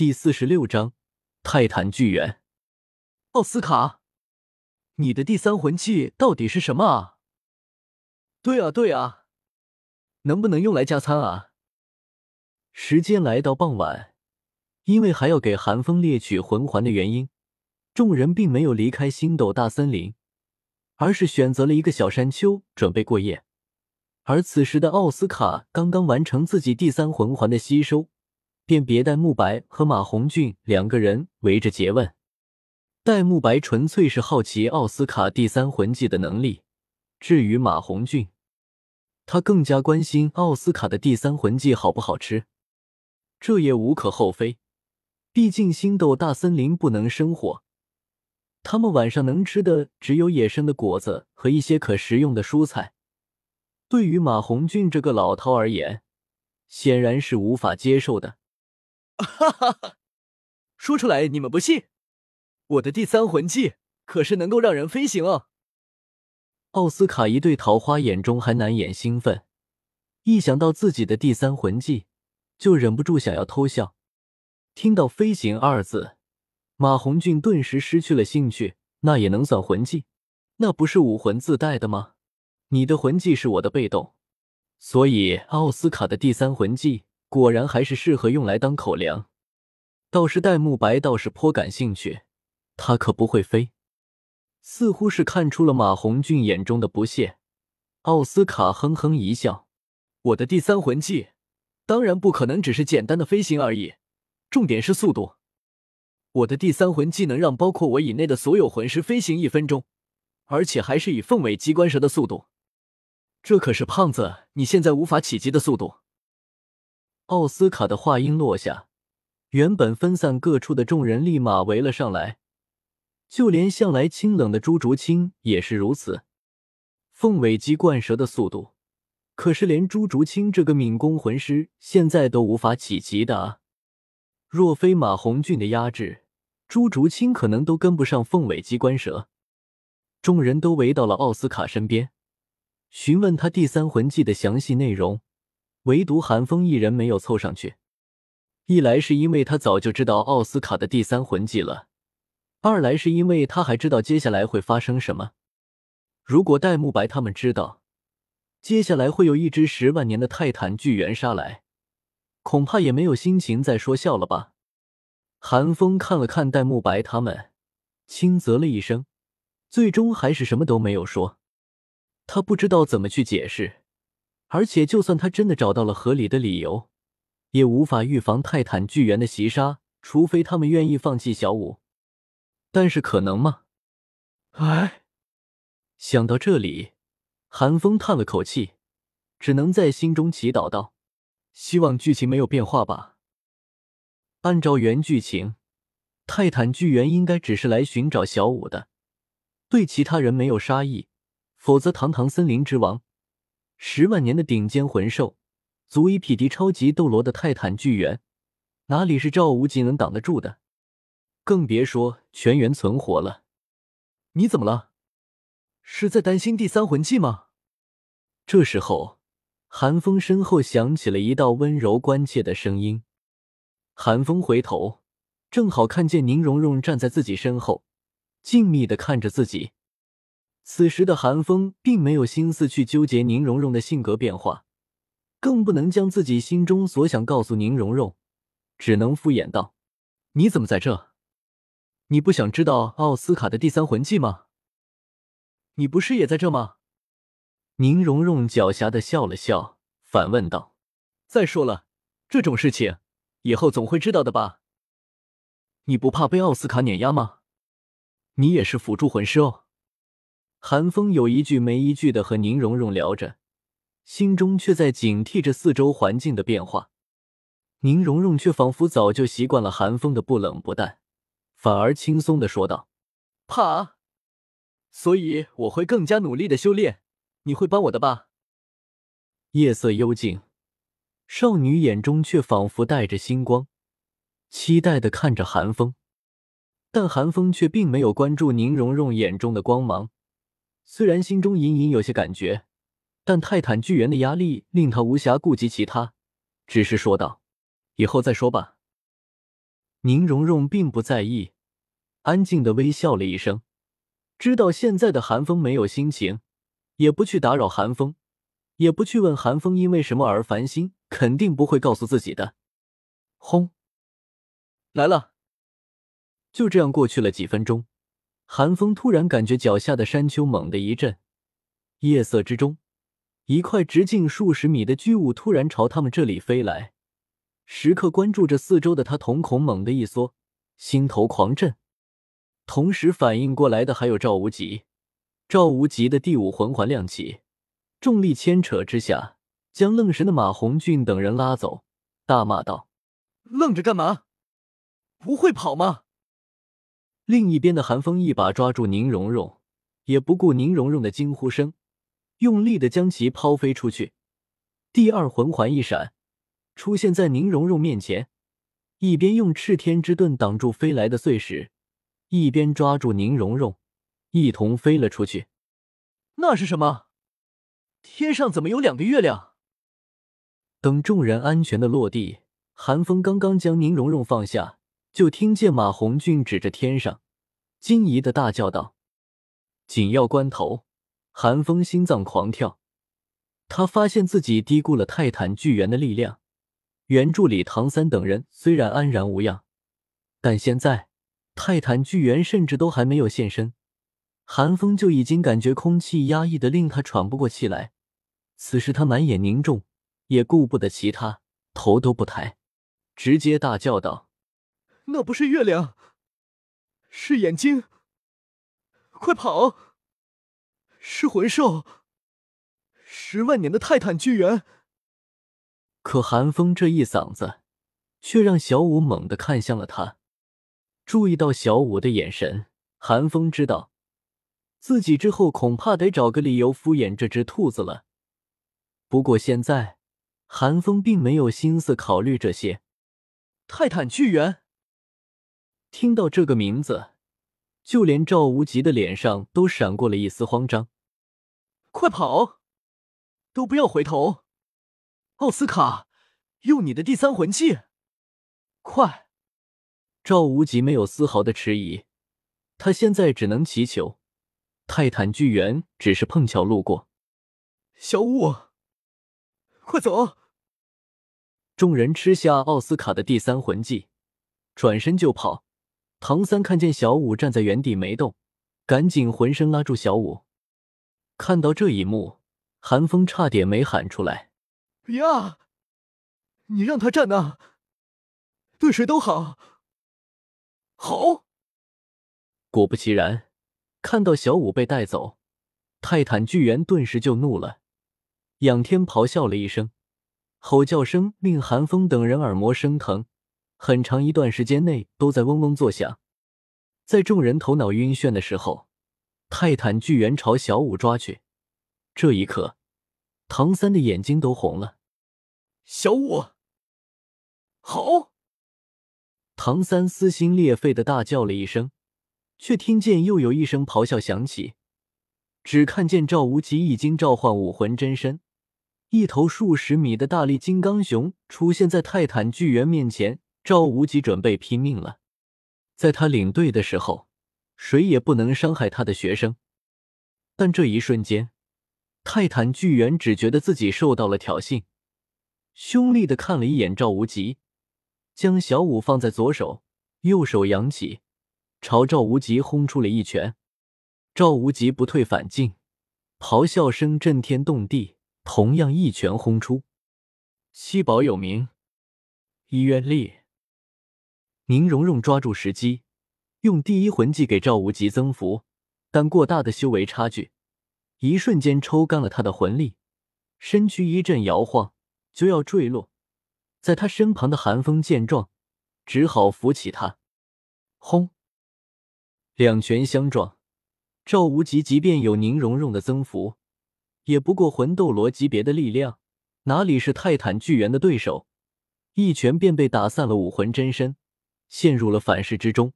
第四十六章泰坦巨猿。奥斯卡，你的第三魂技到底是什么啊？对啊，对啊，能不能用来加餐啊？时间来到傍晚，因为还要给寒风猎取魂环的原因，众人并没有离开星斗大森林，而是选择了一个小山丘准备过夜。而此时的奥斯卡刚刚完成自己第三魂环的吸收，便别戴沐白和马红俊两个人围着诘问。戴沐白纯粹是好奇奥斯卡第三魂技的能力，至于马红俊，他更加关心奥斯卡的第三魂技好不好吃。这也无可厚非，毕竟星斗大森林不能生火，他们晚上能吃的只有野生的果子和一些可食用的蔬菜。对于马红俊这个老饕而言，显然是无法接受的。哈哈哈！说出来你们不信，我的第三魂技可是能够让人飞行哦。奥斯卡一对桃花眼中还难掩兴奋，一想到自己的第三魂技，就忍不住想要偷笑。听到“飞行”二字，马红俊顿时失去了兴趣。那也能算魂技？那不是武魂自带的吗？你的魂技是我的被动，所以奥斯卡的第三魂技果然还是适合用来当口粮。倒是戴沐白倒是颇感兴趣，他可不会飞。似乎是看出了马红俊眼中的不屑，奥斯卡哼哼一笑：“我的第三魂技当然不可能只是简单的飞行而已，重点是速度。我的第三魂技能让包括我以内的所有魂师飞行一分钟，而且还是以凤尾机关蛇的速度。”这可是胖子你现在无法企及的速度。奥斯卡的话音落下，原本分散各处的众人立马围了上来，就连向来清冷的朱竹清也是如此。凤尾鸡冠蛇的速度，可是连朱竹清这个敏攻魂师现在都无法企及的啊！若非马红俊的压制，朱竹清可能都跟不上凤尾鸡冠蛇。众人都围到了奥斯卡身边。询问他第三魂技的详细内容，唯独韩风一人没有凑上去。一来是因为他早就知道奥斯卡的第三魂技了，二来是因为他还知道接下来会发生什么。如果戴沐白他们知道接下来会有一只十万年的泰坦巨猿杀来，恐怕也没有心情再说笑了吧。韩风看了看戴沐白他们，轻啧了一声，最终还是什么都没有说。他不知道怎么去解释，而且就算他真的找到了合理的理由，也无法预防泰坦巨猿的袭杀，除非他们愿意放弃小舞。但是可能吗？哎，想到这里，韩风叹了口气，只能在心中祈祷道：“希望剧情没有变化吧。”按照原剧情，泰坦巨猿应该只是来寻找小舞的，对其他人没有杀意。否则，堂堂森林之王，十万年的顶尖魂兽，足以匹敌超级斗罗的泰坦巨猿，哪里是赵无极能挡得住的？更别说全员存活了。你怎么了？是在担心第三魂技吗？这时候，寒风身后响起了一道温柔关切的声音。寒风回头，正好看见宁荣荣站在自己身后，静谧的看着自己。此时的韩风并没有心思去纠结宁荣荣的性格变化，更不能将自己心中所想告诉宁荣荣，只能敷衍道：“你怎么在这？你不想知道奥斯卡的第三魂技吗？你不是也在这吗？”宁荣荣狡黠的笑了笑，反问道：“再说了，这种事情以后总会知道的吧？你不怕被奥斯卡碾压吗？你也是辅助魂师哦。”韩风有一句没一句的和宁荣荣聊着，心中却在警惕着四周环境的变化。宁荣荣却仿佛早就习惯了韩风的不冷不淡，反而轻松的说道：“怕？所以我会更加努力的修炼，你会帮我的吧？”夜色幽静，少女眼中却仿佛带着星光，期待的看着韩风，但韩风却并没有关注宁荣荣眼中的光芒。虽然心中隐隐有些感觉，但泰坦巨猿的压力令他无暇顾及其他，只是说道：“以后再说吧。”宁荣荣并不在意，安静的微笑了一声，知道现在的韩风没有心情，也不去打扰韩风，也不去问韩风因为什么而烦心，肯定不会告诉自己的。轰，来了。就这样过去了几分钟，寒风突然感觉脚下的山丘猛地一震，夜色之中，一块直径数十米的巨物突然朝他们这里飞来。时刻关注着四周的他，瞳孔猛地一缩，心头狂震。同时反应过来的还有赵无极。赵无极的第五魂环亮起，重力牵扯之下，将愣神的马红俊等人拉走，大骂道：“愣着干嘛？不会跑吗？”另一边的韩风一把抓住宁荣荣，也不顾宁荣荣的惊呼声，用力的将其抛飞出去。第二魂环一闪。出现在宁荣荣面前，一边用赤天之盾挡住飞来的碎石，一边抓住宁荣荣，一同飞了出去。那是什么？天上怎么有两个月亮？等众人安全的落地，韩风刚刚将宁荣荣放下，就听见马红俊指着天上，惊疑的大叫道：“紧要关头，韩风心脏狂跳，他发现自己低估了泰坦巨猿的力量。”原著里，唐三等人虽然安然无恙，但现在泰坦巨猿甚至都还没有现身，寒风就已经感觉空气压抑的令他喘不过气来。此时他满眼凝重，也顾不得其他，头都不抬，直接大叫道：“那不是月亮，是眼睛！快跑！是魂兽！十万年的泰坦巨猿！”可韩风这一嗓子，却让小五猛地看向了他。注意到小五的眼神，韩风知道自己之后恐怕得找个理由敷衍这只兔子了。不过现在，韩风并没有心思考虑这些。泰坦巨猿，听到这个名字，就连赵无极的脸上都闪过了一丝慌张。快跑，都不要回头！奥斯卡，用你的第三魂技！快！赵无极没有丝毫的迟疑，他现在只能祈求泰坦巨猿只是碰巧路过。小五，快走！众人吃下奥斯卡的第三魂技，转身就跑。唐三看见小五站在原地没动，赶紧浑身拉住小五。看到这一幕，韩风差点没喊出来。呀！你让他站那，对谁都好。好。果不其然，看到小五被带走，泰坦巨猿顿时就怒了，仰天咆哮了一声，吼叫声令韩风等人耳膜生疼，很长一段时间内都在嗡嗡作响。在众人头脑晕眩的时候，泰坦巨猿朝小五抓去，这一刻。唐三的眼睛都红了，小五，好！唐三撕心裂肺的大叫了一声，却听见又有一声咆哮响起。只看见赵无极已经召唤武魂真身，一头数十米的大力金刚熊出现在泰坦巨猿面前。赵无极准备拼命了，在他领队的时候，谁也不能伤害他的学生。但这一瞬间。泰坦巨猿只觉得自己受到了挑衅，凶厉的看了一眼赵无极，将小五放在左手，右手扬起，朝赵无极轰出了一拳。赵无极不退反进，咆哮声震天动地，同样一拳轰出。七宝有名，医院力。宁荣荣抓住时机，用第一魂技给赵无极增幅，但过大的修为差距。一瞬间抽干了他的魂力，身躯一阵摇晃，就要坠落。在他身旁的寒风见状，只好扶起他。轰！两拳相撞，赵无极即便有宁荣荣的增幅，也不过魂斗罗级别的力量，哪里是泰坦巨猿的对手？一拳便被打散了武魂真身，陷入了反噬之中。